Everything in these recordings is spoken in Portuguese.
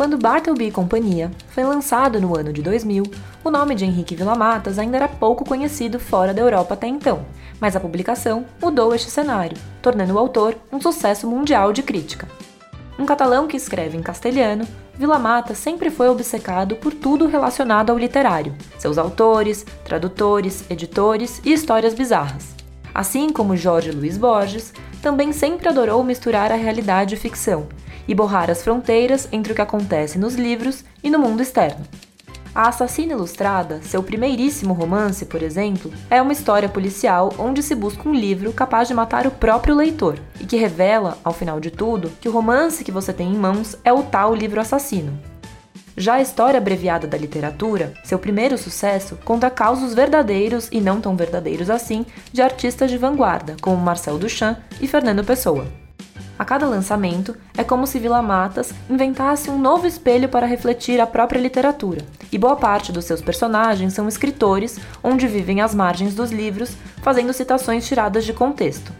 Quando Bartleby e Companhia foi lançado no ano de 2000, o nome de Henrique Villamatas ainda era pouco conhecido fora da Europa até então, mas a publicação mudou este cenário, tornando o autor um sucesso mundial de crítica. Um catalão que escreve em castelhano, Villamata sempre foi obcecado por tudo relacionado ao literário, seus autores, tradutores, editores e histórias bizarras. Assim como Jorge Luiz Borges, também sempre adorou misturar a realidade e ficção e borrar as fronteiras entre o que acontece nos livros e no mundo externo. A Assassina Ilustrada, seu primeiríssimo romance, por exemplo, é uma história policial onde se busca um livro capaz de matar o próprio leitor e que revela, ao final de tudo, que o romance que você tem em mãos é o tal livro assassino. Já a história abreviada da literatura, seu primeiro sucesso, conta causos verdadeiros e não tão verdadeiros assim de artistas de vanguarda, como Marcel Duchamp e Fernando Pessoa. A cada lançamento, é como se Vila Matas inventasse um novo espelho para refletir a própria literatura, e boa parte dos seus personagens são escritores onde vivem às margens dos livros, fazendo citações tiradas de contexto.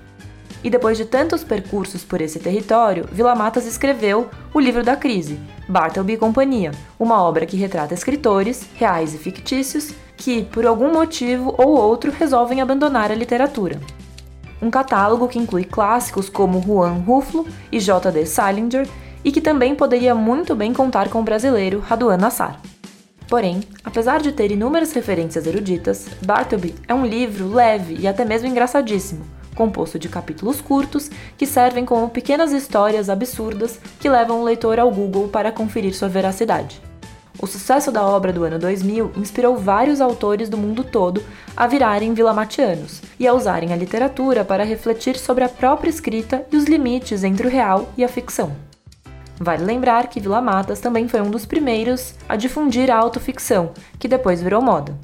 E depois de tantos percursos por esse território, Vila Matas escreveu O Livro da Crise, Bartleby e Companhia, uma obra que retrata escritores, reais e fictícios, que, por algum motivo ou outro, resolvem abandonar a literatura um catálogo que inclui clássicos como Juan Ruflo e J.D. Salinger e que também poderia muito bem contar com o brasileiro Raduan Nassar. Porém, apesar de ter inúmeras referências eruditas, Bartleby é um livro leve e até mesmo engraçadíssimo, composto de capítulos curtos que servem como pequenas histórias absurdas que levam o leitor ao Google para conferir sua veracidade. O sucesso da obra do ano 2000 inspirou vários autores do mundo todo a virarem vilamatianos e a usarem a literatura para refletir sobre a própria escrita e os limites entre o real e a ficção. Vale lembrar que Vila Matas também foi um dos primeiros a difundir a autoficção, que depois virou moda.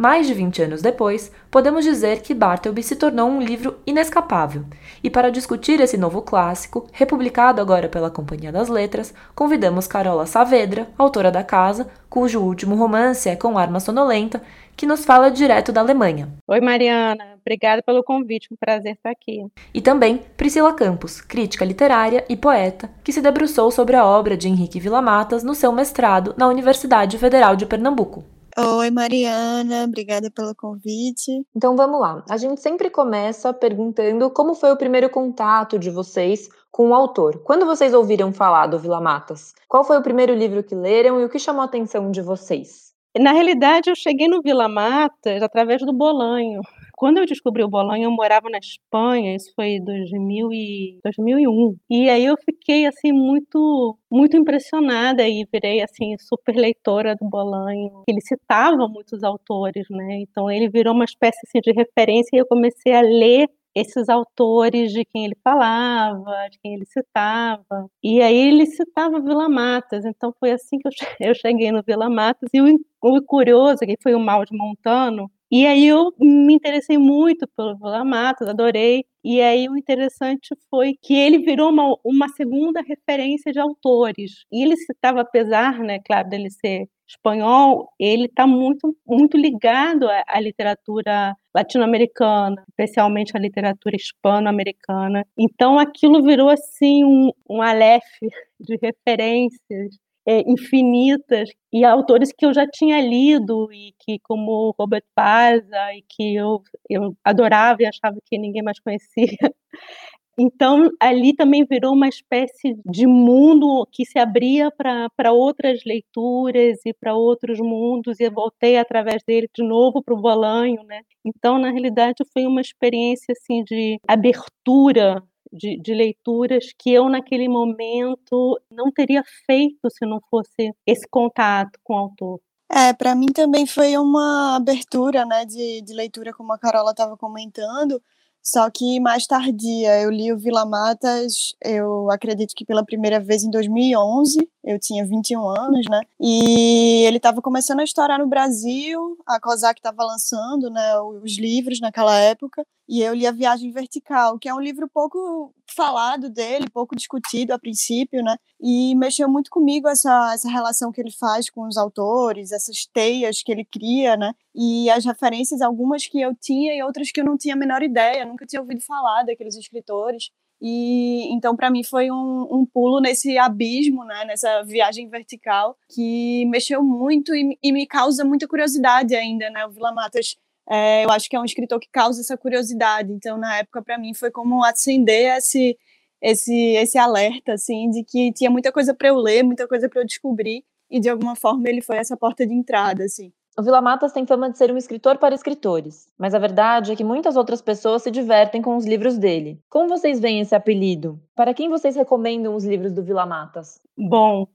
Mais de 20 anos depois, podemos dizer que Bartleby se tornou um livro inescapável. E para discutir esse novo clássico, republicado agora pela Companhia das Letras, convidamos Carola Saavedra, autora da casa, cujo último romance é Com Arma Sonolenta, que nos fala direto da Alemanha. Oi, Mariana. Obrigada pelo convite, um prazer estar aqui. E também Priscila Campos, crítica literária e poeta, que se debruçou sobre a obra de Henrique Villamatas no seu mestrado na Universidade Federal de Pernambuco. Oi, Mariana, obrigada pelo convite. Então vamos lá. A gente sempre começa perguntando como foi o primeiro contato de vocês com o autor. Quando vocês ouviram falar do Vila Matas? Qual foi o primeiro livro que leram e o que chamou a atenção de vocês? Na realidade, eu cheguei no Vila Matas através do Bolanho. Quando eu descobri o Bolonha, eu morava na Espanha, isso foi em 2001. E aí eu fiquei assim muito muito impressionada e virei assim super leitora do Bolanho. Ele citava muitos autores, né? Então ele virou uma espécie assim, de referência e eu comecei a ler esses autores de quem ele falava, de quem ele citava. E aí ele citava Vila Matas, então foi assim que eu cheguei no Vila Matas. E o, curioso, que foi o Mal de Montano, e aí eu me interessei muito pelo Vila Matos, adorei. E aí o interessante foi que ele virou uma, uma segunda referência de autores. E ele citava, apesar, né, claro, dele ser espanhol, ele está muito, muito ligado à, à literatura latino-americana, especialmente à literatura hispano-americana. Então aquilo virou assim um, um aleph de referências é, infinitas e autores que eu já tinha lido e que como Robert Paza e que eu, eu adorava e achava que ninguém mais conhecia. Então, ali também virou uma espécie de mundo que se abria para outras leituras e para outros mundos, e eu voltei através dele de novo para o Bolanho. Né? Então, na realidade, foi uma experiência assim, de abertura de, de, leituras que eu, naquele momento, não teria feito se não fosse esse contato com o autor. É, para mim também foi uma abertura né, de, de leitura, como a Carola estava comentando, só que mais tardia. Eu li o Vila Matas, eu acredito que pela primeira vez em 2011, eu tinha 21 anos, né? E ele estava começando a estourar no Brasil, a COSAC estava lançando né, os livros naquela época, e eu li A Viagem Vertical, que é um livro pouco falado dele, pouco discutido a princípio, né? E mexeu muito comigo essa, essa relação que ele faz com os autores, essas teias que ele cria, né? E as referências, algumas que eu tinha e outras que eu não tinha a menor ideia, nunca tinha ouvido falar daqueles escritores. E então, para mim, foi um, um, pulo nesse abismo, né, nessa viagem vertical, que mexeu muito e, e me causa muita curiosidade ainda. Né? O Vila Matas, é, eu acho que é um escritor que causa essa curiosidade. Então, na época, para mim, foi como acender esse, esse, esse alerta, assim, de que tinha muita coisa para eu ler, muita coisa para eu descobrir. E, de alguma forma, ele foi essa porta de entrada, assim. O Vila Matas tem fama de ser um escritor para escritores, mas a verdade é que muitas outras pessoas se divertem com os livros dele. Como vocês veem esse apelido? Para quem vocês recomendam os livros do Vila Matas? Bom,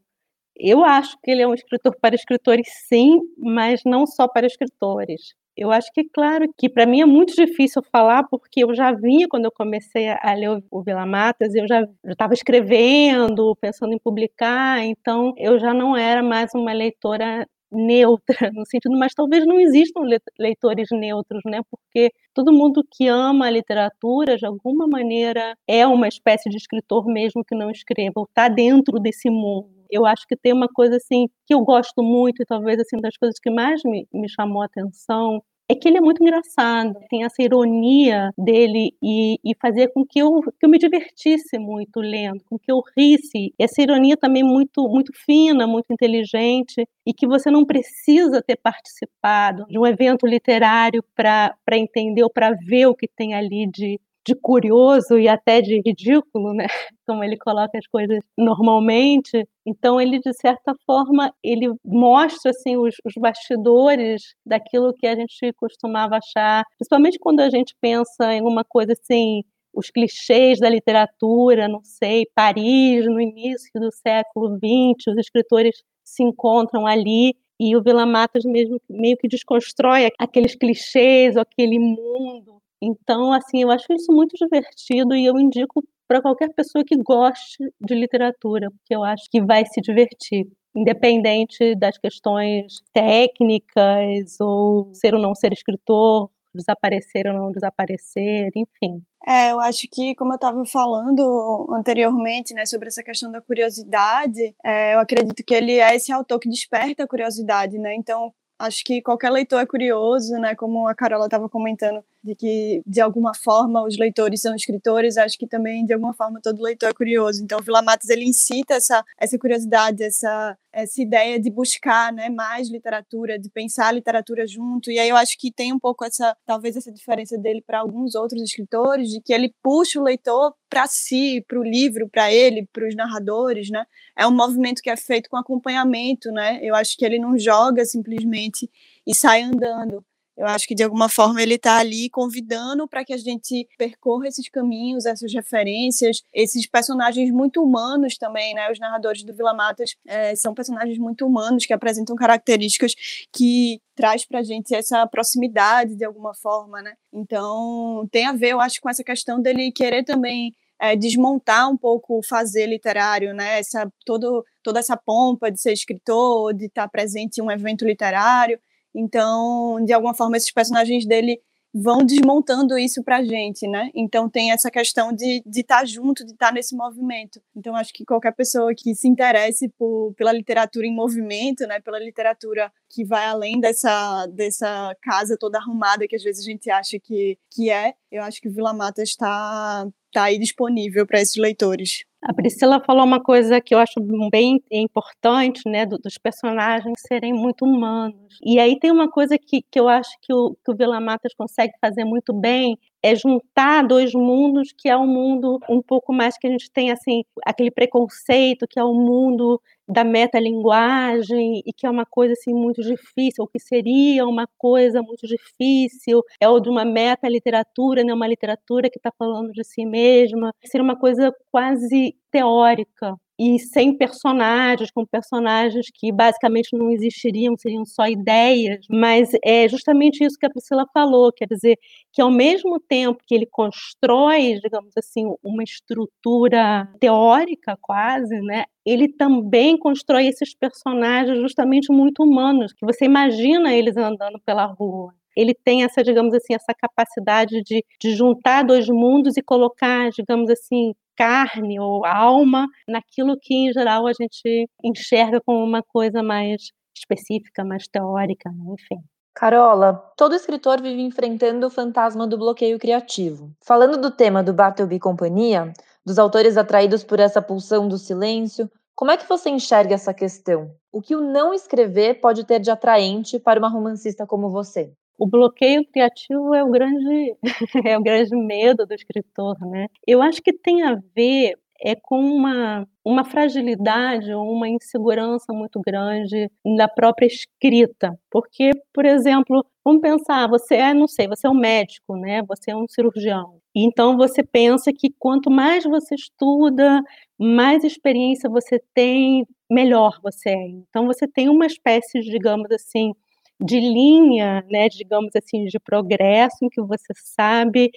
eu acho que ele é um escritor para escritores, sim, mas não só para escritores. Eu acho que, claro, que para mim é muito difícil falar, porque eu já vinha, quando eu comecei a ler o Vila Matas, eu já estava escrevendo, pensando em publicar, então eu já não era mais uma leitora neutra, no sentido, mas talvez não existam leitores neutros, né? Porque todo mundo que ama a literatura, de alguma maneira, é uma espécie de escritor mesmo que não escreva, ou está dentro desse mundo. Eu acho que tem uma coisa assim que eu gosto muito e talvez assim das coisas que mais me, me chamou a atenção é que ele é muito engraçado, tem essa ironia dele e, e fazer com que eu, que eu me divertisse muito lendo, com que eu risse. Essa ironia também muito, muito fina, muito inteligente e que você não precisa ter participado de um evento literário para entender ou para ver o que tem ali de, de curioso e até de ridículo, né? Como ele coloca as coisas normalmente. Então ele de certa forma ele mostra assim os, os bastidores daquilo que a gente costumava achar, principalmente quando a gente pensa em uma coisa assim os clichês da literatura, não sei, Paris no início do século XX, os escritores se encontram ali e o Vila Matas mesmo meio que desconstrói aqueles clichês, aquele mundo então, assim, eu acho isso muito divertido e eu indico para qualquer pessoa que goste de literatura, porque eu acho que vai se divertir, independente das questões técnicas ou ser ou não ser escritor, desaparecer ou não desaparecer, enfim. É, eu acho que, como eu estava falando anteriormente, né, sobre essa questão da curiosidade, é, eu acredito que ele é esse autor que desperta a curiosidade, né? Então, acho que qualquer leitor é curioso, né? Como a Carola estava comentando, de que de alguma forma os leitores são escritores, acho que também de alguma forma todo leitor é curioso. Então, o Vila Matos ele incita essa essa curiosidade, essa essa ideia de buscar, né, mais literatura, de pensar a literatura junto. E aí eu acho que tem um pouco essa talvez essa diferença dele para alguns outros escritores, de que ele puxa o leitor para si, para o livro, para ele, para os narradores, né? É um movimento que é feito com acompanhamento, né? Eu acho que ele não joga simplesmente e sai andando eu acho que de alguma forma ele está ali convidando para que a gente percorra esses caminhos, essas referências, esses personagens muito humanos também, né? Os narradores do Vila Matas é, são personagens muito humanos que apresentam características que traz para a gente essa proximidade de alguma forma, né? Então tem a ver, eu acho, com essa questão dele querer também é, desmontar um pouco o fazer literário, né? Essa todo, toda essa pompa de ser escritor, de estar presente em um evento literário então, de alguma forma, esses personagens dele vão desmontando isso pra gente, né? Então tem essa questão de estar tá junto, de estar tá nesse movimento. Então acho que qualquer pessoa que se interesse por, pela literatura em movimento, né? Pela literatura que vai além dessa, dessa casa toda arrumada que às vezes a gente acha que, que é, eu acho que Vila Mata está, está aí disponível para esses leitores. A Priscila falou uma coisa que eu acho bem importante, né, dos personagens serem muito humanos. E aí tem uma coisa que, que eu acho que o, que o Vila Matas consegue fazer muito bem, é juntar dois mundos, que é um mundo um pouco mais que a gente tem assim aquele preconceito, que é o mundo da metalinguagem e que é uma coisa assim muito difícil, ou que seria uma coisa muito difícil, é o de uma meta-literatura, né, uma literatura que está falando de si mesma, seria uma coisa quase teórica e sem personagens, com personagens que basicamente não existiriam, seriam só ideias, mas é justamente isso que a Priscila falou, quer dizer, que ao mesmo tempo que ele constrói, digamos assim, uma estrutura teórica quase, né, ele também constrói esses personagens justamente muito humanos, que você imagina eles andando pela rua. Ele tem essa, digamos assim, essa capacidade de, de juntar dois mundos e colocar, digamos assim, carne ou alma naquilo que, em geral, a gente enxerga como uma coisa mais específica, mais teórica, né? enfim. Carola, todo escritor vive enfrentando o fantasma do bloqueio criativo. Falando do tema do Bartleby Companhia, dos autores atraídos por essa pulsão do silêncio. Como é que você enxerga essa questão? O que o não escrever pode ter de atraente para uma romancista como você? O bloqueio criativo é o grande é o grande medo do escritor, né? Eu acho que tem a ver é com uma, uma fragilidade ou uma insegurança muito grande na própria escrita. Porque, por exemplo, vamos pensar, você é, não sei, você é um médico, né? Você é um cirurgião. Então você pensa que quanto mais você estuda, mais experiência você tem, melhor você é. Então você tem uma espécie, digamos assim, de linha, né, digamos assim, de progresso em que você sabe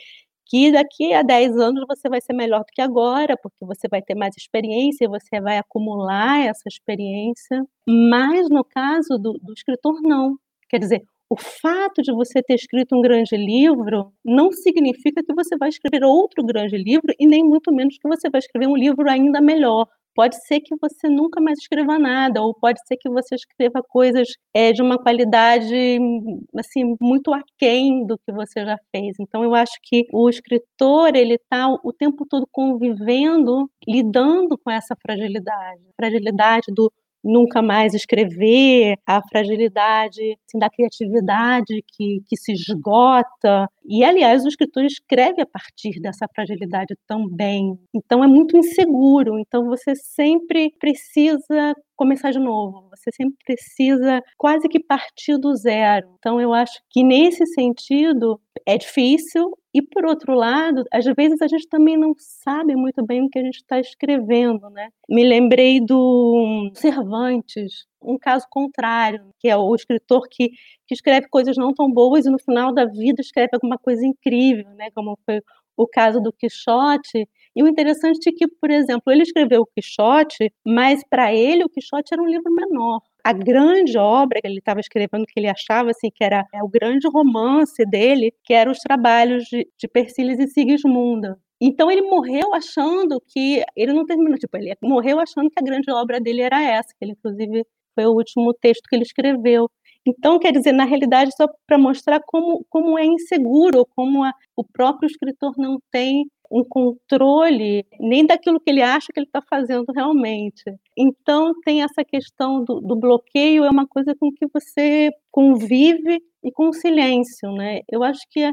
que daqui a 10 anos você vai ser melhor do que agora, porque você vai ter mais experiência, você vai acumular essa experiência. Mas no caso do, do escritor, não. Quer dizer, o fato de você ter escrito um grande livro não significa que você vai escrever outro grande livro e nem muito menos que você vai escrever um livro ainda melhor pode ser que você nunca mais escreva nada, ou pode ser que você escreva coisas é, de uma qualidade assim muito aquém do que você já fez. Então eu acho que o escritor ele está o tempo todo convivendo, lidando com essa fragilidade, fragilidade do nunca mais escrever, a fragilidade assim, da criatividade que, que se esgota. E, aliás, o escritor escreve a partir dessa fragilidade também. Então, é muito inseguro. Então, você sempre precisa começar de novo. Você sempre precisa quase que partir do zero. Então, eu acho que nesse sentido é difícil. E por outro lado, às vezes a gente também não sabe muito bem o que a gente está escrevendo, né? Me lembrei do Cervantes, um caso contrário, que é o escritor que, que escreve coisas não tão boas e no final da vida escreve alguma coisa incrível, né? Como foi o caso do Quixote. E o interessante é que, por exemplo, ele escreveu o Quixote, mas para ele o Quixote era um livro menor. A grande obra que ele estava escrevendo, que ele achava assim que era é o grande romance dele, que eram os trabalhos de, de Persílis e Sigismunda. Então ele morreu achando que ele não terminou, tipo, ele morreu achando que a grande obra dele era essa, que ele inclusive foi o último texto que ele escreveu. Então, quer dizer, na realidade, só para mostrar como, como é inseguro, como a, o próprio escritor não tem um controle nem daquilo que ele acha que ele está fazendo realmente. Então, tem essa questão do, do, bloqueio, é uma coisa com que você convive e com silêncio, né? Eu acho que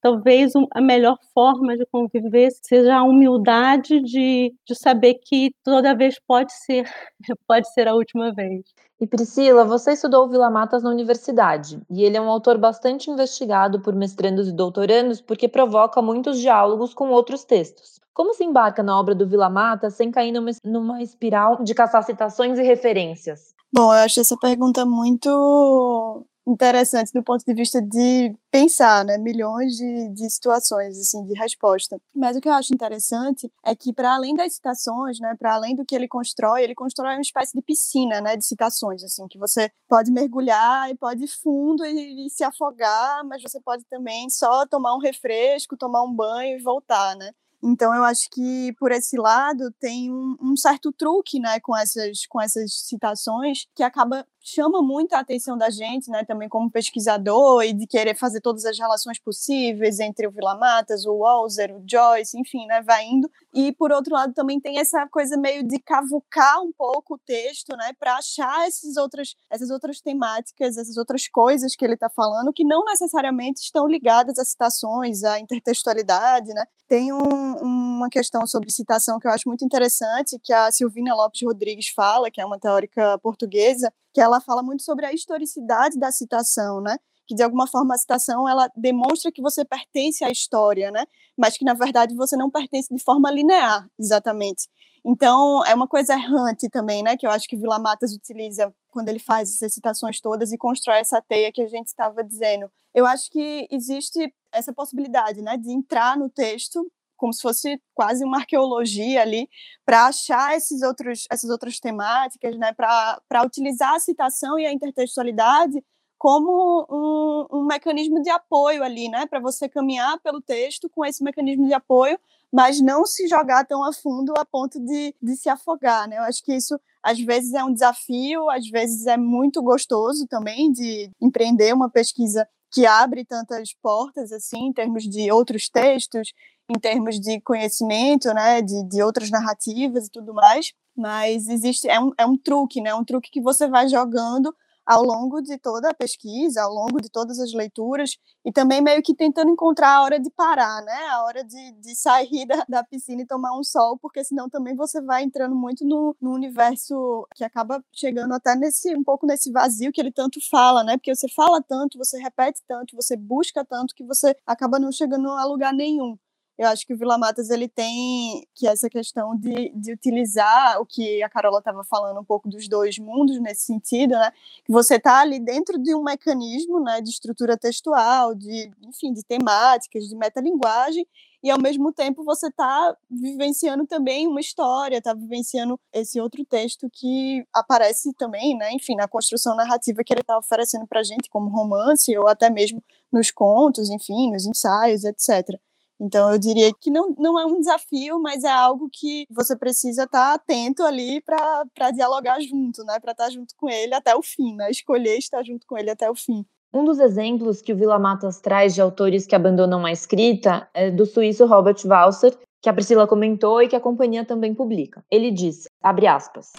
talvez a melhor forma de conviver seja a humildade de, de saber que toda vez pode ser, pode ser a última vez. E Priscila, você estudou Vila Matas na universidade, e ele é um autor bastante investigado por mestrandos e doutorandos porque provoca muitos diálogos com outros textos. Como se embarca na obra do Vila Matas sem cair numa, numa espiral de caçar citações e referências? Bom, eu acho essa pergunta muito interessante do ponto de vista de pensar, né, milhões de, de situações assim de resposta. Mas o que eu acho interessante é que para além das citações, né, para além do que ele constrói, ele constrói uma espécie de piscina, né, de citações assim que você pode mergulhar e pode ir fundo e, e se afogar, mas você pode também só tomar um refresco, tomar um banho e voltar, né? Então eu acho que por esse lado tem um, um, certo truque, né, com essas com essas citações que acaba chama muito a atenção da gente, né, também como pesquisador e de querer fazer todas as relações possíveis entre o Vila Matas, o Walzer, o Joyce, enfim, né, vai indo. E por outro lado também tem essa coisa meio de cavucar um pouco o texto, né, para achar essas outras essas outras temáticas, essas outras coisas que ele está falando que não necessariamente estão ligadas às citações, à intertextualidade, né? Tem um, uma questão sobre citação que eu acho muito interessante, que a Silvina Lopes Rodrigues fala, que é uma teórica portuguesa, que ela fala muito sobre a historicidade da citação, né? Que de alguma forma a citação ela demonstra que você pertence à história, né? Mas que na verdade você não pertence de forma linear, exatamente. Então é uma coisa errante também, né? Que eu acho que Vila Matas utiliza quando ele faz essas citações todas e constrói essa teia que a gente estava dizendo. Eu acho que existe essa possibilidade, né, de entrar no texto como se fosse quase uma arqueologia ali, para achar esses outros, essas outras temáticas, né, para utilizar a citação e a intertextualidade como um, um mecanismo de apoio ali, né, para você caminhar pelo texto com esse mecanismo de apoio, mas não se jogar tão a fundo a ponto de, de se afogar, né? Eu acho que isso às vezes é um desafio, às vezes é muito gostoso também de empreender uma pesquisa que abre tantas portas assim em termos de outros textos em termos de conhecimento, né, de, de outras narrativas e tudo mais, mas existe, é um, é um truque, né, um truque que você vai jogando ao longo de toda a pesquisa, ao longo de todas as leituras, e também meio que tentando encontrar a hora de parar, né? A hora de, de sair da, da piscina e tomar um sol, porque senão também você vai entrando muito no, no universo que acaba chegando até nesse um pouco nesse vazio que ele tanto fala, né? Porque você fala tanto, você repete tanto, você busca tanto que você acaba não chegando a lugar nenhum. Eu acho que o Vila Matas ele tem que essa questão de, de utilizar o que a Carola estava falando um pouco dos dois mundos nesse sentido, né? Que você está ali dentro de um mecanismo, né, de estrutura textual, de enfim, de temáticas, de metalinguagem, e ao mesmo tempo você está vivenciando também uma história, está vivenciando esse outro texto que aparece também, né? Enfim, na construção narrativa que ele está oferecendo para a gente, como romance ou até mesmo nos contos, enfim, nos ensaios, etc. Então, eu diria que não, não é um desafio, mas é algo que você precisa estar atento ali para dialogar junto, né? Para estar junto com ele até o fim, né? Escolher estar junto com ele até o fim. Um dos exemplos que o Vila Matas traz de autores que abandonam a escrita é do suíço Robert Walser, que a Priscila comentou e que a companhia também publica. Ele diz, abre aspas,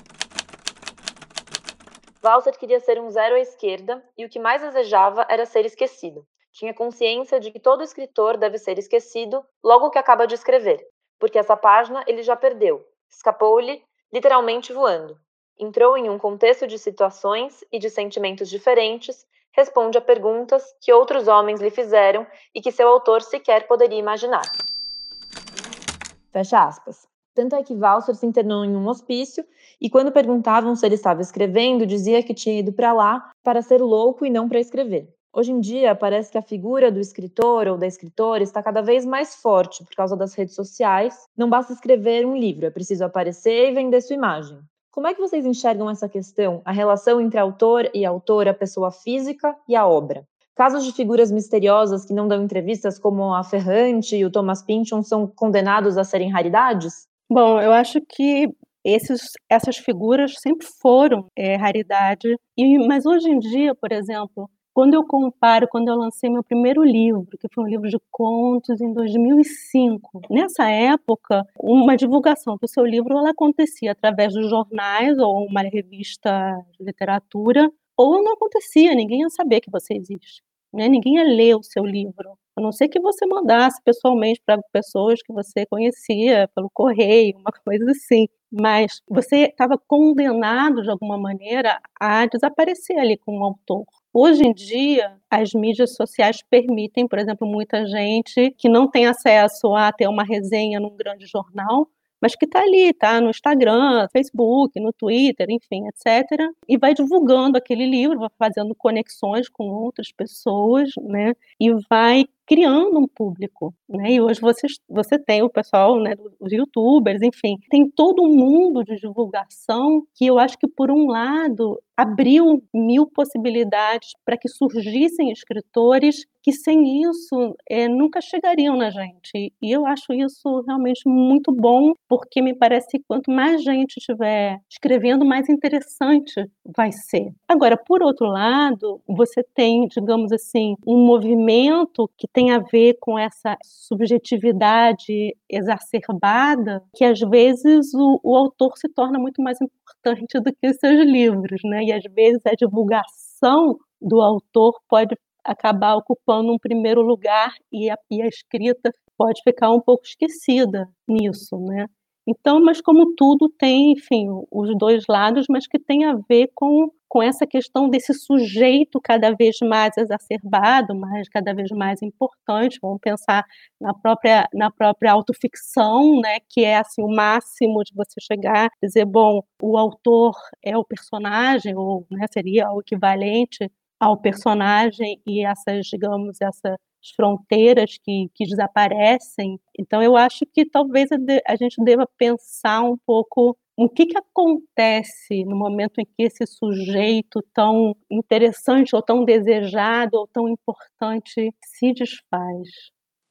Walser queria ser um zero à esquerda e o que mais desejava era ser esquecido. Tinha consciência de que todo escritor deve ser esquecido logo que acaba de escrever, porque essa página ele já perdeu, escapou-lhe, literalmente voando. Entrou em um contexto de situações e de sentimentos diferentes, responde a perguntas que outros homens lhe fizeram e que seu autor sequer poderia imaginar. Fecha aspas. Tanto é que Walser se internou em um hospício e, quando perguntavam se ele estava escrevendo, dizia que tinha ido para lá para ser louco e não para escrever. Hoje em dia, parece que a figura do escritor ou da escritora está cada vez mais forte por causa das redes sociais. Não basta escrever um livro, é preciso aparecer e vender sua imagem. Como é que vocês enxergam essa questão, a relação entre autor e autora, pessoa física e a obra? Casos de figuras misteriosas que não dão entrevistas, como a Ferrante e o Thomas Pynchon, são condenados a serem raridades? Bom, eu acho que esses, essas figuras sempre foram é, raridade, e, mas hoje em dia, por exemplo, quando eu comparo, quando eu lancei meu primeiro livro, que foi um livro de contos em 2005, nessa época, uma divulgação do seu livro ela acontecia através dos jornais ou uma revista de literatura, ou não acontecia, ninguém ia saber que você existe. Né? Ninguém ia ler o seu livro, a não ser que você mandasse pessoalmente para pessoas que você conhecia pelo correio, uma coisa assim. Mas você estava condenado de alguma maneira a desaparecer ali com o autor. Hoje em dia, as mídias sociais permitem, por exemplo, muita gente que não tem acesso a ter uma resenha num grande jornal, mas que está ali, está no Instagram, Facebook, no Twitter, enfim, etc. E vai divulgando aquele livro, vai fazendo conexões com outras pessoas, né? E vai criando um público, né? E hoje você, você tem o pessoal, né, os youtubers, enfim, tem todo um mundo de divulgação que eu acho que, por um lado, abriu mil possibilidades para que surgissem escritores que sem isso é, nunca chegariam na gente. E eu acho isso realmente muito bom, porque me parece que quanto mais gente estiver escrevendo, mais interessante vai ser. Agora, por outro lado, você tem, digamos assim, um movimento que tem a ver com essa subjetividade exacerbada, que às vezes o, o autor se torna muito mais importante do que os seus livros, né? E às vezes a divulgação do autor pode acabar ocupando um primeiro lugar e a, e a escrita pode ficar um pouco esquecida nisso, né? Então, mas como tudo tem, enfim, os dois lados, mas que tem a ver com, com essa questão desse sujeito cada vez mais exacerbado, mas cada vez mais importante. Vamos pensar na própria na própria autoficção, né, que é assim o máximo de você chegar, dizer, bom, o autor é o personagem ou né, seria o equivalente ao personagem e essas, digamos, essas fronteiras que, que desaparecem. Então, eu acho que talvez a gente deva pensar um pouco o que, que acontece no momento em que esse sujeito tão interessante, ou tão desejado, ou tão importante se desfaz.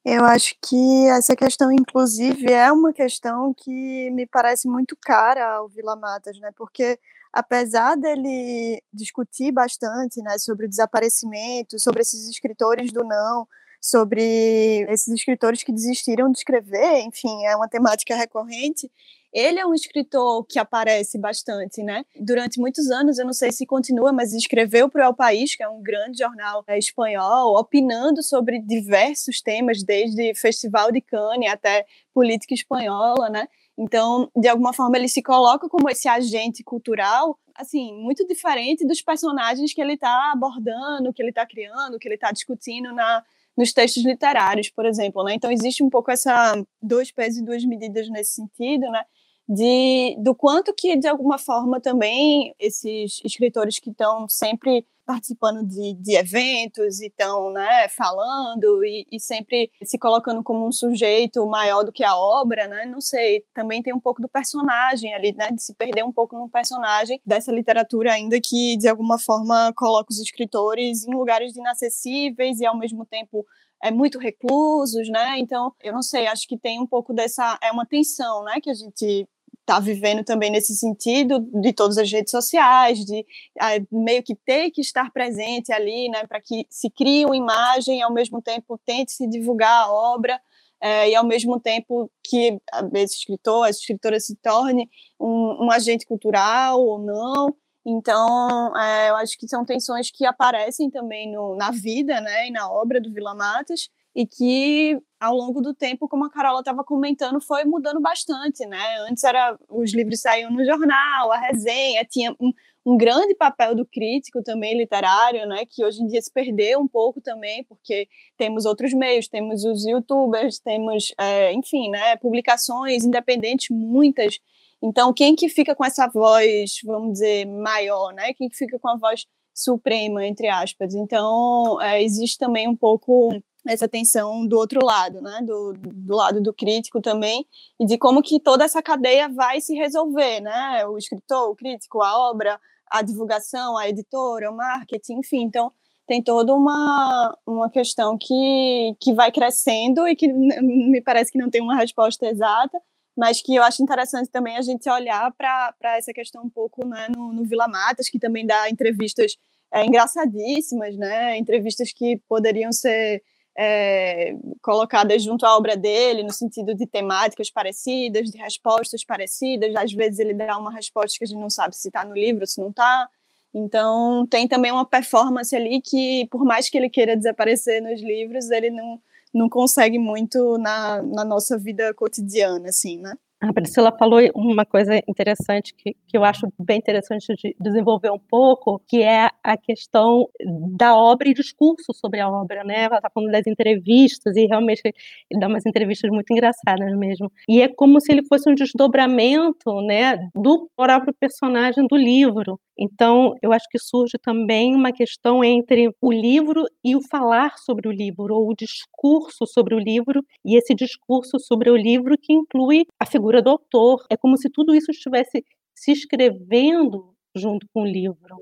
Eu acho que essa questão, inclusive, é uma questão que me parece muito cara ao Vila Matas, né? Porque apesar dele discutir bastante, né, sobre o desaparecimento, sobre esses escritores do não, sobre esses escritores que desistiram de escrever, enfim, é uma temática recorrente. Ele é um escritor que aparece bastante, né? Durante muitos anos, eu não sei se continua, mas escreveu para o El País, que é um grande jornal é, espanhol, opinando sobre diversos temas, desde Festival de Cannes até política espanhola, né? Então, de alguma forma, ele se coloca como esse agente cultural, assim, muito diferente dos personagens que ele está abordando, que ele está criando, que ele está discutindo na, nos textos literários, por exemplo, né? Então existe um pouco essa dois pesos e duas medidas nesse sentido, né? De do quanto que de alguma forma também esses escritores que estão sempre participando de, de eventos e estão né, falando e, e, sempre se colocando como um sujeito maior do que a obra, né? Não sei, também tem um pouco do personagem ali, né? De se perder um pouco no personagem dessa literatura ainda que de alguma forma coloca os escritores em lugares inacessíveis e ao mesmo tempo é muito reclusos, né? Então, eu não sei, acho que tem um pouco dessa é uma tensão, né, que a gente está vivendo também nesse sentido de todas as redes sociais, de uh, meio que ter que estar presente ali, né, para que se crie uma imagem e ao mesmo tempo tente se divulgar a obra uh, e ao mesmo tempo que esse escritor, essa escritora se torne um, um agente cultural ou não. Então, uh, eu acho que são tensões que aparecem também no, na vida, né, e na obra do Vila Matas, e que ao longo do tempo, como a Carola estava comentando, foi mudando bastante, né? Antes era os livros saíam no jornal, a resenha, tinha um, um grande papel do crítico também literário, né? Que hoje em dia se perdeu um pouco também, porque temos outros meios, temos os YouTubers, temos, é, enfim, né? Publicações independentes muitas. Então, quem que fica com essa voz, vamos dizer, maior, né? Quem que fica com a voz suprema, entre aspas? Então, é, existe também um pouco essa atenção do outro lado, né, do, do lado do crítico também, e de como que toda essa cadeia vai se resolver, né, o escritor, o crítico, a obra, a divulgação, a editora, o marketing, enfim, então tem toda uma, uma questão que, que vai crescendo e que me parece que não tem uma resposta exata, mas que eu acho interessante também a gente olhar para essa questão um pouco né, no, no Vila Matas, que também dá entrevistas é, engraçadíssimas, né, entrevistas que poderiam ser é, colocadas junto à obra dele, no sentido de temáticas parecidas, de respostas parecidas. Às vezes ele dá uma resposta que a gente não sabe se está no livro, se não está. Então, tem também uma performance ali que, por mais que ele queira desaparecer nos livros, ele não, não consegue muito na, na nossa vida cotidiana, assim, né? A Priscila falou uma coisa interessante que, que eu acho bem interessante de desenvolver um pouco, que é a questão da obra e discurso sobre a obra, né? Ela está falando das entrevistas e realmente ele dá umas entrevistas muito engraçadas mesmo. E é como se ele fosse um desdobramento, né, do próprio personagem do livro. Então, eu acho que surge também uma questão entre o livro e o falar sobre o livro, ou o discurso sobre o livro, e esse discurso sobre o livro que inclui a figura do autor. É como se tudo isso estivesse se escrevendo junto com o livro.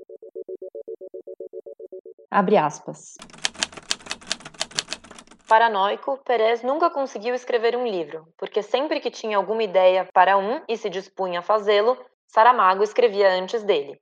Abre aspas. Paranoico, Perez nunca conseguiu escrever um livro, porque sempre que tinha alguma ideia para um e se dispunha a fazê-lo, Saramago escrevia antes dele.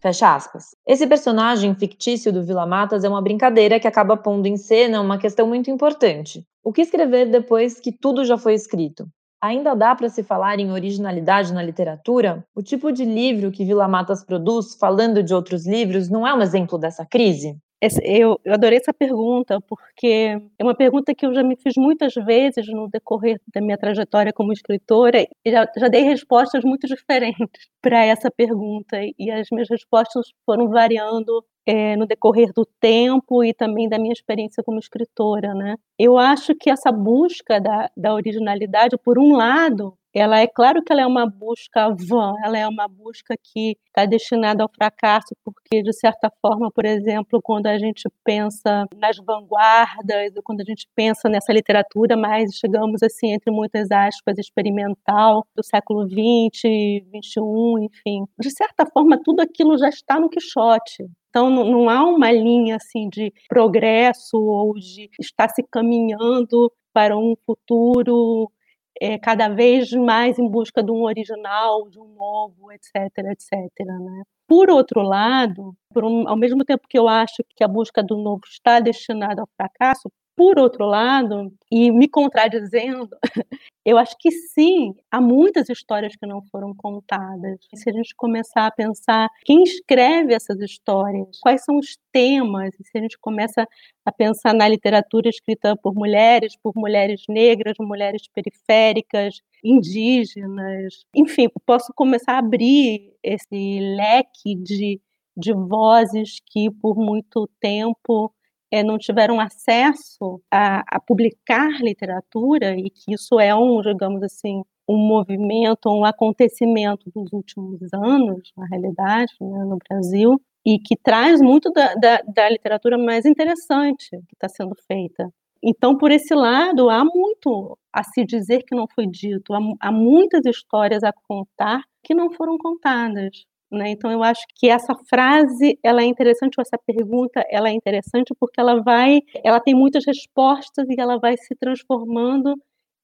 Fecha aspas. Esse personagem fictício do Vila Matas é uma brincadeira que acaba pondo em cena uma questão muito importante. O que escrever depois que tudo já foi escrito? Ainda dá para se falar em originalidade na literatura? O tipo de livro que Vila Matas produz, falando de outros livros, não é um exemplo dessa crise? Eu, eu, adorei essa pergunta, porque é uma pergunta que eu já me fiz muitas vezes no decorrer da minha trajetória como escritora, e já, já dei respostas muito diferentes para essa pergunta, e as minhas respostas foram variando é, no decorrer do tempo e também da minha experiência como escritora. Né? Eu acho que essa busca da, da originalidade, por um lado, ela é claro que ela é uma busca vã, ela é uma busca que está destinada ao fracasso, porque de certa forma, por exemplo, quando a gente pensa nas vanguardas, quando a gente pensa nessa literatura mais, chegamos assim entre muitas aspas, experimental do século XX, XXI, enfim, de certa forma tudo aquilo já está no Quixote. Então, não há uma linha assim de progresso ou de estar se caminhando para um futuro é, cada vez mais em busca de um original, de um novo, etc, etc. Né? Por outro lado, por um, ao mesmo tempo que eu acho que a busca do novo está destinada ao fracasso, por outro lado, e me contradizendo, eu acho que sim, há muitas histórias que não foram contadas. Se a gente começar a pensar quem escreve essas histórias, quais são os temas, se a gente começa a pensar na literatura escrita por mulheres, por mulheres negras, mulheres periféricas, indígenas, enfim, posso começar a abrir esse leque de, de vozes que por muito tempo é, não tiveram acesso a, a, publicar literatura e que isso é um, digamos assim, um movimento, um acontecimento dos últimos anos, na realidade, né, no Brasil, e que traz muito da, da, da literatura mais interessante que está sendo feita. Então, por esse lado, há muito a se dizer que não foi dito, há, há muitas histórias a contar que não foram contadas. Né? Então eu acho que essa frase ela é interessante, ou essa pergunta ela é interessante porque ela vai, ela tem muitas respostas e ela vai se transformando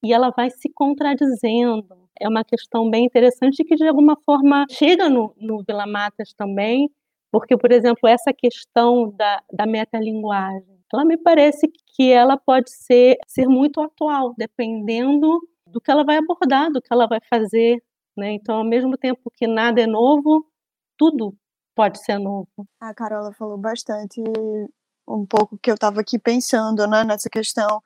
e ela vai se contradizendo. É uma questão bem interessante que de alguma forma chega no, no Vila Matas também, porque por exemplo essa questão da, da metalinguagem, ela me parece que ela pode ser ser muito atual, dependendo do que ela vai abordar, do que ela vai fazer. Né? Então, ao mesmo tempo que nada é novo, tudo pode ser novo. A Carola falou bastante um pouco que eu estava aqui pensando, né, nessa questão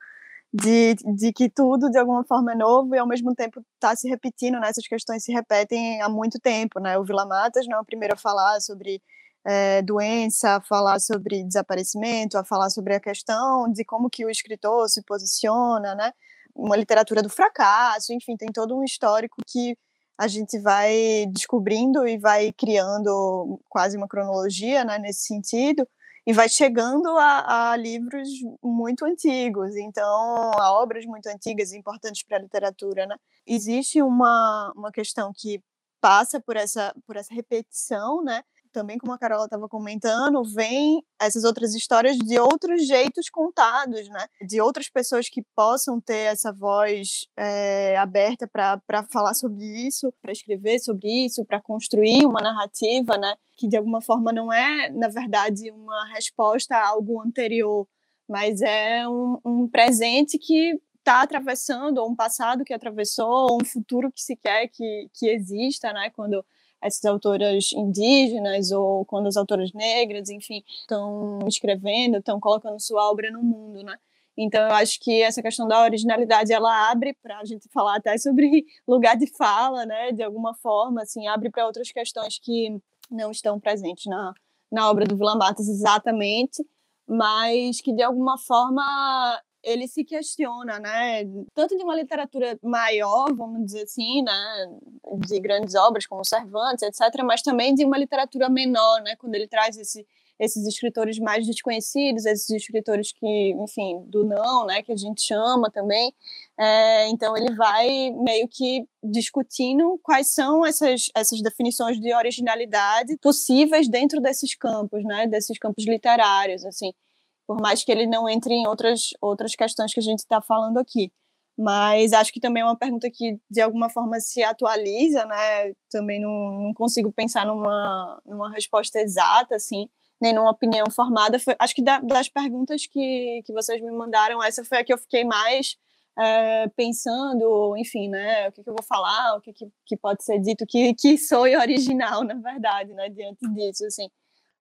de, de que tudo de alguma forma é novo e ao mesmo tempo está se repetindo, né, essas questões se repetem há muito tempo, né, o Vila Matas não é o primeiro a falar sobre é, doença, a falar sobre desaparecimento, a falar sobre a questão de como que o escritor se posiciona, né, uma literatura do fracasso, enfim, tem todo um histórico que a gente vai descobrindo e vai criando quase uma cronologia né, nesse sentido, e vai chegando a, a, livros muito antigos, então a obras muito antigas e importantes para a literatura. Né? Existe uma, uma questão que passa por essa, por essa repetição, né? Também como a Carola estava comentando, vem essas outras histórias de outros jeitos contados, né? De outras pessoas que possam ter essa voz é, aberta para falar sobre isso, para escrever sobre isso, para construir uma narrativa, né? Que de alguma forma não é, na verdade, uma resposta a algo anterior, mas é um, um presente que está atravessando, ou um passado que atravessou, ou um futuro que se quer que, que exista, né? Quando essas autoras indígenas ou quando as autoras negras, enfim, estão escrevendo, estão colocando sua obra no mundo, né? Então, eu acho que essa questão da originalidade, ela abre para a gente falar até sobre lugar de fala, né? De alguma forma, assim, abre para outras questões que não estão presentes na, na obra do Vila Matas exatamente, mas que, de alguma forma, ele se questiona, né? Tanto de uma literatura maior, vamos dizer assim, né? De grandes obras como Cervantes, etc., mas também de uma literatura menor, né? Quando ele traz esse, esses escritores mais desconhecidos, esses escritores que, enfim, do não, né? Que a gente chama também. É, então ele vai meio que discutindo quais são essas, essas definições de originalidade possíveis dentro desses campos, né? Desses campos literários, assim por mais que ele não entre em outras, outras questões que a gente está falando aqui. Mas acho que também é uma pergunta que, de alguma forma, se atualiza, né? Também não, não consigo pensar numa, numa resposta exata, assim, nem numa opinião formada. Foi, acho que da, das perguntas que, que vocês me mandaram, essa foi a que eu fiquei mais é, pensando, enfim, né? O que, que, eu vou falar, o que, que, que pode ser dito, que, que soe original, na verdade, né? Diante disso, assim.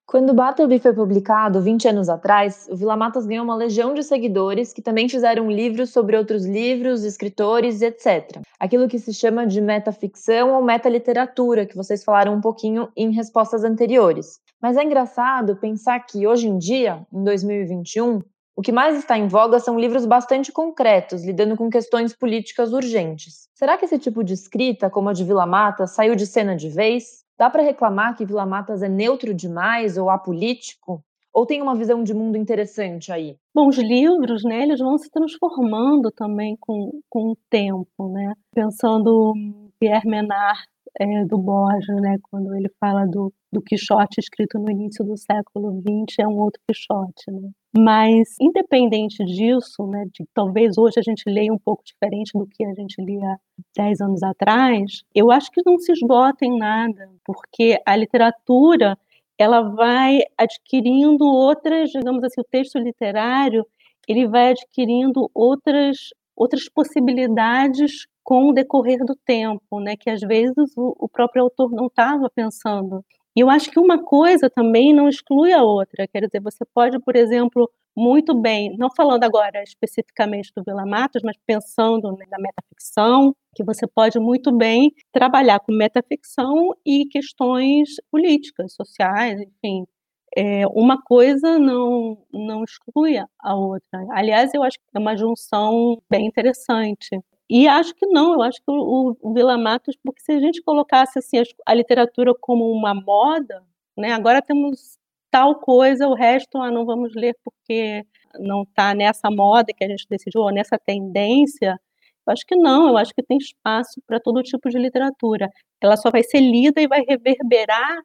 Quando Bartleby foi publicado, 20 anos atrás, o Vila Matas ganhou uma legião de seguidores que também fizeram livros sobre outros livros, escritores, etc. Aquilo que se chama de metaficção ou metaliteratura, que vocês falaram um pouquinho em respostas anteriores. Mas é engraçado pensar que hoje em dia, em 2021, o que mais está em voga são livros bastante concretos, lidando com questões políticas urgentes. Será que esse tipo de escrita, como a de Vila Mata, saiu de cena de vez? Dá para reclamar que Vila Matas é neutro demais ou apolítico? Ou tem uma visão de mundo interessante aí? Bom, os livros, né, eles vão se transformando também com, com o tempo, né? Pensando Pierre Menard, é, do Borges, né, quando ele fala do, do Quixote escrito no início do século XX, é um outro Quixote. Né? Mas, independente disso, né, de talvez hoje a gente leia um pouco diferente do que a gente lia 10 anos atrás, eu acho que não se esgota em nada, porque a literatura ela vai adquirindo outras, digamos assim, o texto literário, ele vai adquirindo outras outras possibilidades com o decorrer do tempo, né, que às vezes o, o próprio autor não estava pensando. E eu acho que uma coisa também não exclui a outra. Quer dizer, você pode, por exemplo, muito bem, não falando agora especificamente do Vila Matos, mas pensando né, na metaficção, que você pode muito bem trabalhar com metaficção e questões políticas, sociais, enfim. É, uma coisa não, não exclui a outra. Aliás, eu acho que é uma junção bem interessante. E acho que não, eu acho que o, o Vila Matos, porque se a gente colocasse assim, a, a literatura como uma moda, né, agora temos tal coisa, o resto ah, não vamos ler porque não está nessa moda que a gente decidiu, ou nessa tendência. Eu acho que não, eu acho que tem espaço para todo tipo de literatura. Ela só vai ser lida e vai reverberar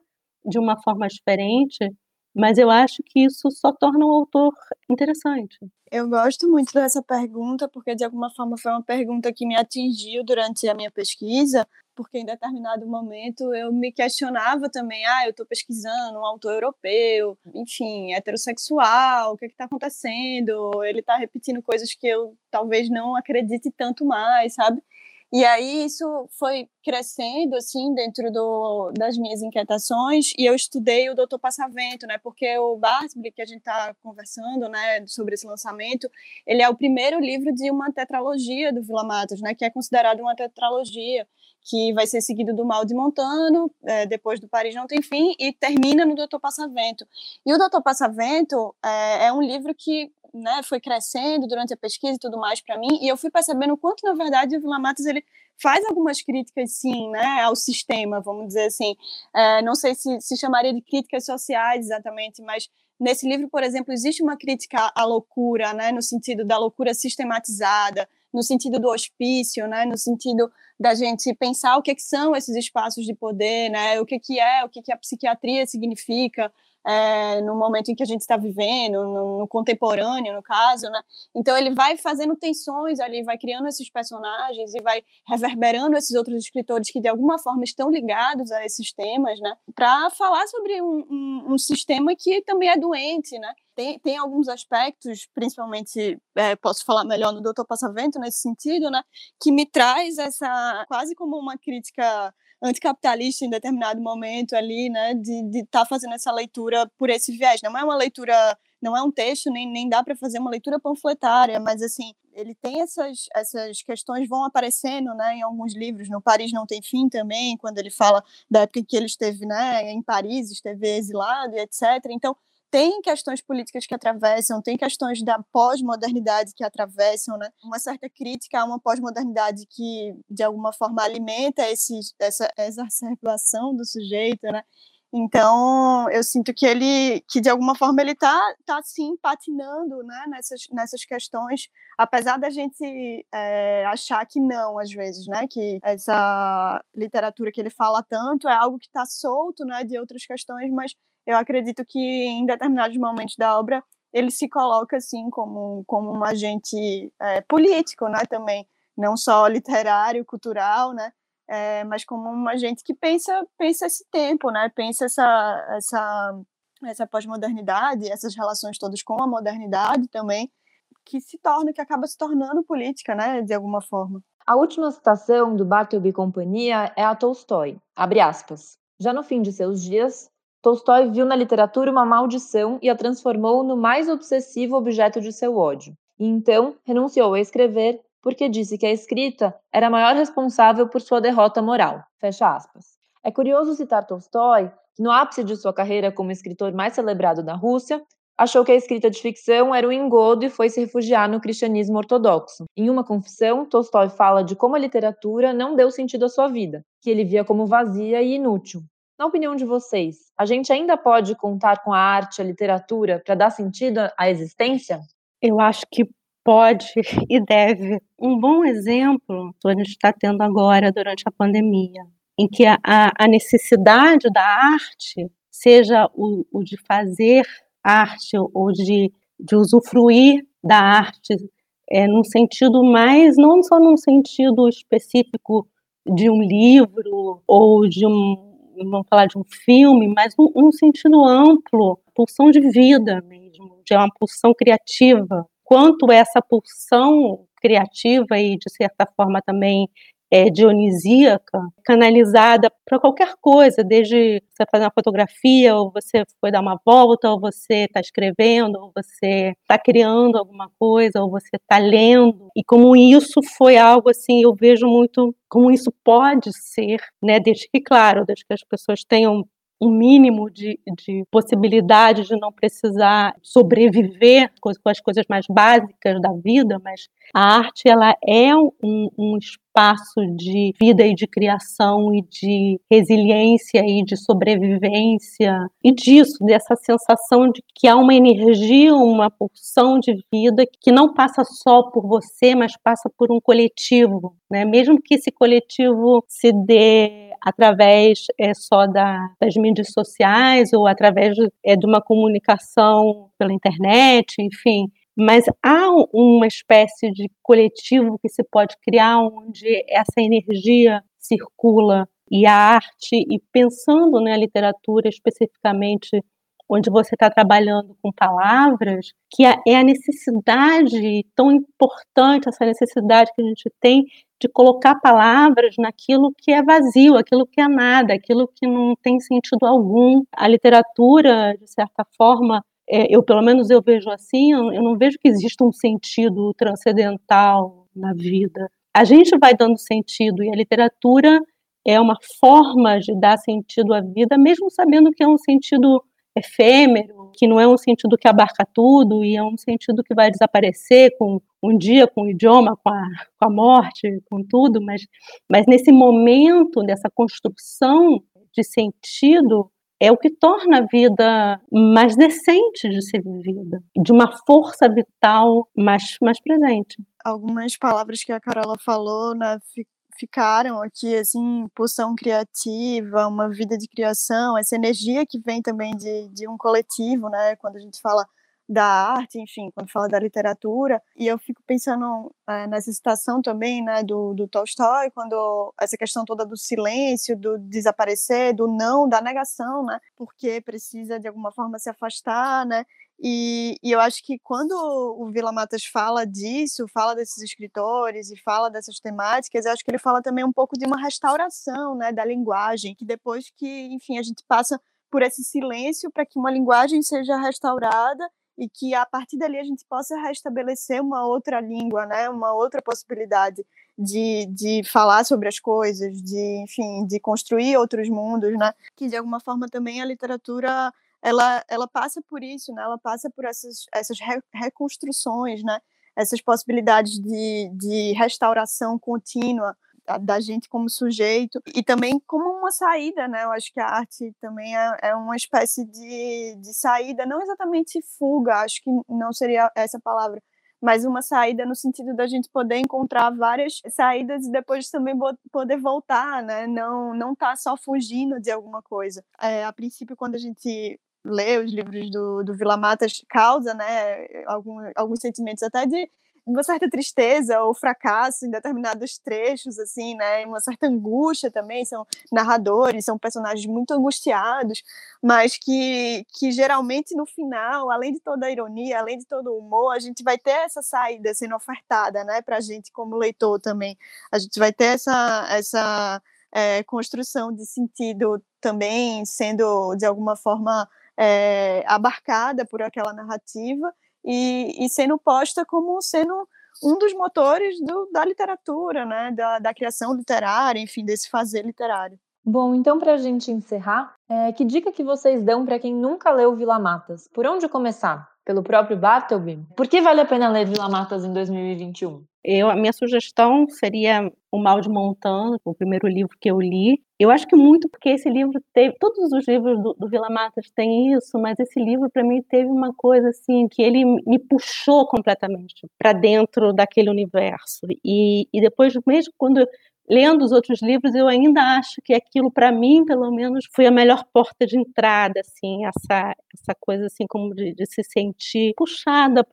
de uma forma diferente mas eu acho que isso só torna o autor interessante. Eu gosto muito dessa pergunta, porque de alguma forma foi uma pergunta que me atingiu durante a minha pesquisa, porque em determinado momento eu me questionava também, ah, eu estou pesquisando um autor europeu, enfim, heterossexual, o que é está acontecendo? Ele está repetindo coisas que eu talvez não acredite tanto mais, sabe? E aí isso foi crescendo assim dentro do, das minhas inquietações e eu estudei o Doutor Passavento, né? Porque o Barsby que a gente está conversando, né, sobre esse lançamento, ele é o primeiro livro de uma tetralogia do Vila Matos, né? Que é considerado uma tetralogia que vai ser seguido do Mal de Montano, é, depois do Paris Não Tem Fim, e termina no Doutor Passavento. E o Doutor Passavento é, é um livro que né, foi crescendo durante a pesquisa e tudo mais para mim, e eu fui percebendo o quanto, na verdade, o Vila Matos ele faz algumas críticas, sim, né, ao sistema, vamos dizer assim. É, não sei se se chamaria de críticas sociais exatamente, mas nesse livro, por exemplo, existe uma crítica à loucura, né, no sentido da loucura sistematizada, no sentido do hospício, né, no sentido da gente pensar o que, que são esses espaços de poder, né, o que, que é, o que, que a psiquiatria significa, é, no momento em que a gente está vivendo, no, no, contemporâneo, no caso, né? Então ele vai fazendo tensões ali, vai criando esses personagens e vai reverberando esses outros escritores que de alguma forma estão ligados a esses temas, né? Para falar sobre um, um, um, sistema que também é doente, né? Tem, tem alguns aspectos, principalmente, é, posso falar melhor no Doutor Passavento nesse sentido, né? Que me traz essa quase como uma crítica anticapitalista em determinado momento ali, né, de estar tá fazendo essa leitura por esse viés. Não é uma leitura, não é um texto, nem, nem dá para fazer uma leitura panfletária, mas assim, ele tem essas, essas questões vão aparecendo, né, em alguns livros, no Paris não tem fim também, quando ele fala da época em que ele esteve, né, em Paris, esteve exilado e etc. Então, tem questões políticas que atravessam, tem questões da pós-modernidade que atravessam, né? Uma certa crítica a uma pós-modernidade que, de alguma forma, alimenta esse, essa exacerbação do sujeito, né? Então, eu sinto que ele, que de alguma forma ele está tá sim patinando, né, nessas, nessas questões, apesar da gente é, achar que não, às vezes, né, que essa literatura que ele fala tanto é algo que está solto, né, de outras questões, mas eu acredito que em determinados momentos da obra ele se coloca assim como, como um agente é, político, né, também, não só literário, cultural, né, é, mas como um agente que pensa pensa esse tempo, né, pensa essa essa essa pós-modernidade, essas relações todas com a modernidade também, que se torna, que acaba se tornando política, né, de alguma forma. A última citação do Bartleby Companhia é a Tolstói, abre aspas. Já no fim de seus dias, Tolstói viu na literatura uma maldição e a transformou no mais obsessivo objeto de seu ódio. E então renunciou a escrever porque disse que a escrita era a maior responsável por sua derrota moral. Fecha aspas. É curioso citar Tolstói, que no ápice de sua carreira como escritor mais celebrado da Rússia, achou que a escrita de ficção era um engodo e foi se refugiar no cristianismo ortodoxo. Em uma confissão, Tolstói fala de como a literatura não deu sentido à sua vida, que ele via como vazia e inútil. Na opinião de vocês, a gente ainda pode contar com a arte, a literatura para dar sentido à existência? Eu acho que pode e deve. Um bom exemplo a gente está tendo agora durante a pandemia. em que a, a necessidade da arte seja o, o de fazer arte ou de, de usufruir da arte é, num sentido mais, não só num sentido específico de um livro ou de um, vamos falar de um filme, mas num, sentido amplo, pulsão de vida mesmo, de uma pulsão criativa. Quanto essa pulsão criativa e, de certa forma, também é, dionisíaca, canalizada para qualquer coisa, desde você fazer uma fotografia, ou você foi dar uma volta, ou você está escrevendo, ou você está criando alguma coisa, ou você está lendo. E como isso foi algo assim, eu vejo muito como isso pode ser, né? Desde que, claro, desde que as pessoas tenham um mínimo de, de possibilidade de não precisar sobreviver com as coisas mais básicas da vida, mas a arte ela é um, um espaço de vida e de criação e de resiliência e de sobrevivência e disso, dessa sensação de que há uma energia, uma pulsão de vida que não passa só por você, mas passa por um coletivo, né? Mesmo que esse coletivo se dê através é, só da, das mídias sociais ou através é, de uma comunicação pela internet, enfim, mas há uma espécie de coletivo que se pode criar onde essa energia circula e a arte e pensando na né, literatura especificamente onde você está trabalhando com palavras, que é a necessidade tão importante, essa necessidade que a gente tem de colocar palavras naquilo que é vazio, aquilo que é nada, aquilo que não tem sentido algum. A literatura, de certa forma, é, eu pelo menos eu vejo assim, eu, eu não vejo que exista um sentido transcendental na vida. A gente vai dando sentido e a literatura é uma forma de dar sentido à vida, mesmo sabendo que é um sentido efêmero, que não é um sentido que abarca tudo e é um sentido que vai desaparecer com um dia, com o idioma, com a, com a morte, com tudo, mas, mas nesse momento dessa construção de sentido é o que torna a vida mais decente de ser vivida, de uma força vital mais, mais presente. Algumas palavras que a Carola falou né, ficaram aqui, assim, pulsão criativa, uma vida de criação, essa energia que vem também de, de um coletivo, né, quando a gente fala da arte, enfim, quando fala da literatura, e eu fico pensando é, nessa citação também, né, do, do Tolstói, quando essa questão toda do silêncio, do desaparecer, do não, da negação, né, porque precisa de alguma forma se afastar, né, e, e, eu acho que quando o Vila Matas fala disso, fala desses escritores e fala dessas temáticas, eu acho que ele fala também um pouco de uma restauração, né, da linguagem, que depois que, enfim, a gente passa por esse silêncio para que uma linguagem seja restaurada e que a partir dali a gente possa restabelecer uma outra língua, né, uma outra possibilidade de, de falar sobre as coisas, de, enfim, de construir outros mundos, né, que de alguma forma também a literatura ela, ela passa por isso, né, ela passa por essas, essas reconstruções, né, essas possibilidades de, de restauração contínua da gente como sujeito e também como uma saída, né? Eu acho que a arte também é, é uma espécie de, de saída, não exatamente fuga, acho que não seria essa palavra, mas uma saída no sentido da gente poder encontrar várias saídas e depois também poder voltar, né? Não não tá só fugindo de alguma coisa. É, a princípio, quando a gente lê os livros do, do Vila Matas, causa, né, algum, alguns sentimentos até de uma certa tristeza ou fracasso em determinados trechos, assim, né? Uma certa angústia também. São narradores, são personagens muito angustiados, mas que, que geralmente no final, além de toda a ironia, além de todo o humor, a gente vai ter essa saída sendo ofertada, né? Para a gente como leitor também. A gente vai ter essa essa é, construção de sentido também sendo de alguma forma é, abarcada por aquela narrativa e, e sendo posta como sendo um dos motores do, da literatura, né, da, da, criação literária, enfim, desse fazer literário. Bom, então para a gente encerrar, é, que dica que vocês dão para quem nunca leu Vila Matas? Por onde começar? Pelo próprio Bartleby? Por que vale a pena ler Vila Matas em 2021? Eu, a minha sugestão seria O Mal de Montana, o primeiro livro que eu li. Eu acho que muito porque esse livro teve, todos os livros do, do Vila Matas têm isso, mas esse livro para mim teve uma coisa assim que ele me puxou completamente para dentro daquele universo. E, e depois mesmo quando lendo os outros livros, eu ainda acho que aquilo, para mim, pelo menos, foi a melhor porta de entrada, assim, essa, essa coisa, assim, como de, de se sentir puxada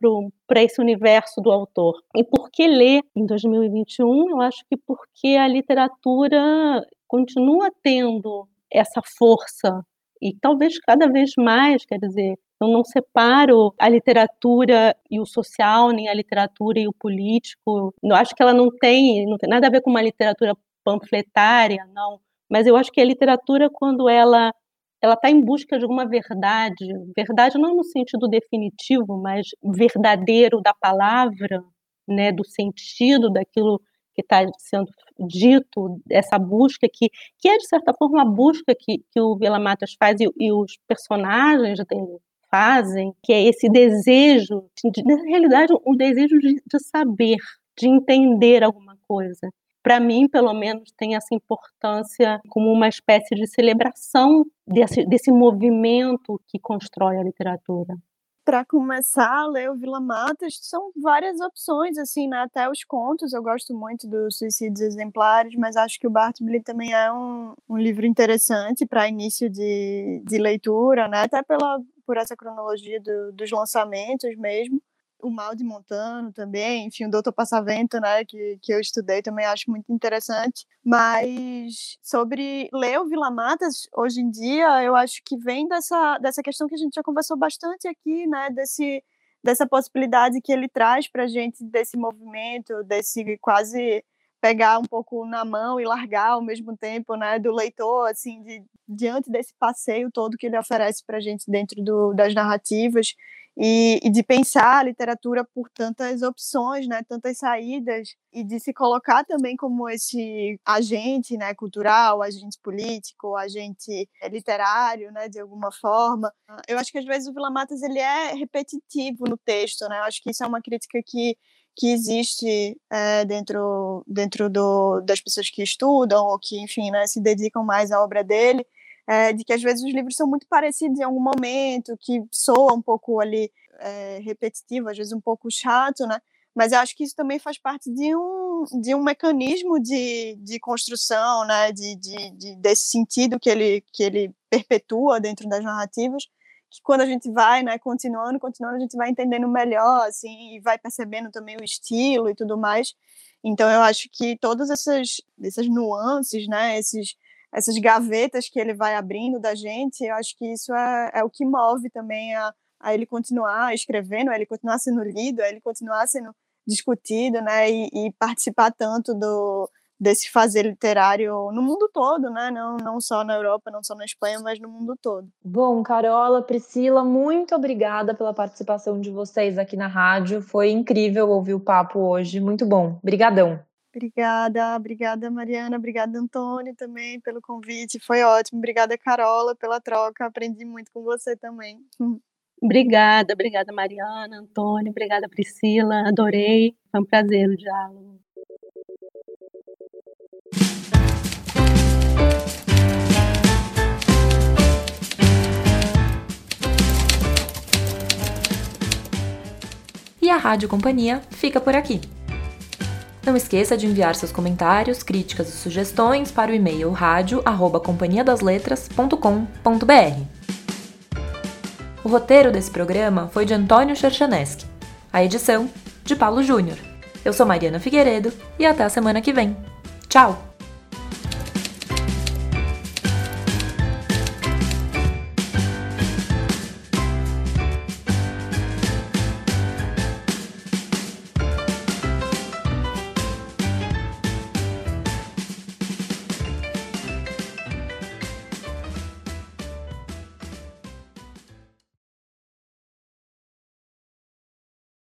para esse universo do autor. E por que ler em 2021? Eu acho que porque a literatura continua tendo essa força e talvez cada vez mais, quer dizer, eu não separo a literatura e o social, nem a literatura e o político. Eu acho que ela não tem, não tem nada a ver com uma literatura panfletária, não. Mas eu acho que a literatura, quando ela ela está em busca de alguma verdade, verdade não no sentido definitivo, mas verdadeiro da palavra, né, do sentido daquilo que está sendo dito, essa busca que, que é de certa forma a busca que, que o Vila Matas faz e, e os personagens dele fazem, que é esse desejo, de, na realidade, um desejo de, de saber, de entender alguma coisa. Para mim, pelo menos, tem essa importância como uma espécie de celebração desse, desse movimento que constrói a literatura para começar a ler o Vila Matas, são várias opções, assim, né? Até os contos, eu gosto muito dos Suicídios Exemplares, mas acho que o Bartleby também é um, um livro interessante para início de, de leitura, né? Até pela, por essa cronologia do, dos lançamentos mesmo o Mal de Montano também, enfim, o Doutor Passavento, né, que, que eu estudei também acho muito interessante. Mas sobre ler o Vila Matas, hoje em dia, eu acho que vem dessa, dessa questão que a gente já conversou bastante aqui, né, desse, dessa possibilidade que ele traz para a gente desse movimento, desse quase pegar um pouco na mão e largar ao mesmo tempo, né, do leitor, assim, de, diante desse passeio todo que ele oferece para a gente dentro do, das narrativas e, e, de pensar a literatura por tantas opções, né, tantas saídas, e de se colocar também como esse agente né, cultural, agente político, agente literário, né, de alguma forma. Eu acho que às vezes o Vila Matas ele é repetitivo no texto, né? Eu acho que isso é uma crítica que que existe é, dentro dentro do, das pessoas que estudam ou que enfim né, se dedicam mais à obra dele é, de que às vezes os livros são muito parecidos em algum momento, que soa um pouco ali é, repetitivo, às vezes um pouco chato, né? Mas eu acho que isso também faz parte de um, de um mecanismo de, de construção, né? De, de, de, desse sentido que ele, que ele perpetua dentro das narrativas, que quando a gente vai, né, continuando, continuando, a gente vai entendendo melhor, assim, e vai percebendo também o estilo e tudo mais. Então eu acho que todas essas, essas nuances, né, esses, essas gavetas que ele vai abrindo da gente, eu acho que isso é, é o que move também a, a ele continuar escrevendo, a ele continuar sendo lido, a ele continuar sendo discutido, né, e, e, participar tanto do desse fazer literário no mundo todo, né, não, não só na Europa, não só na Espanha, mas no mundo todo. Bom, Carola, Priscila, muito obrigada pela participação de vocês aqui na rádio, foi incrível ouvir o papo hoje, muito bom, brigadão. Obrigada, obrigada Mariana, obrigada Antônio também pelo convite, foi ótimo. Obrigada Carola pela troca, aprendi muito com você também. Obrigada, obrigada Mariana, Antônio, obrigada Priscila, adorei, foi um prazer o diálogo. E a Rádio Companhia fica por aqui. Não esqueça de enviar seus comentários, críticas e sugestões para o e-mail radio@companhiadasletras.com.br. O roteiro desse programa foi de Antônio Cherchaneschi. A edição de Paulo Júnior. Eu sou Mariana Figueiredo e até a semana que vem. Tchau!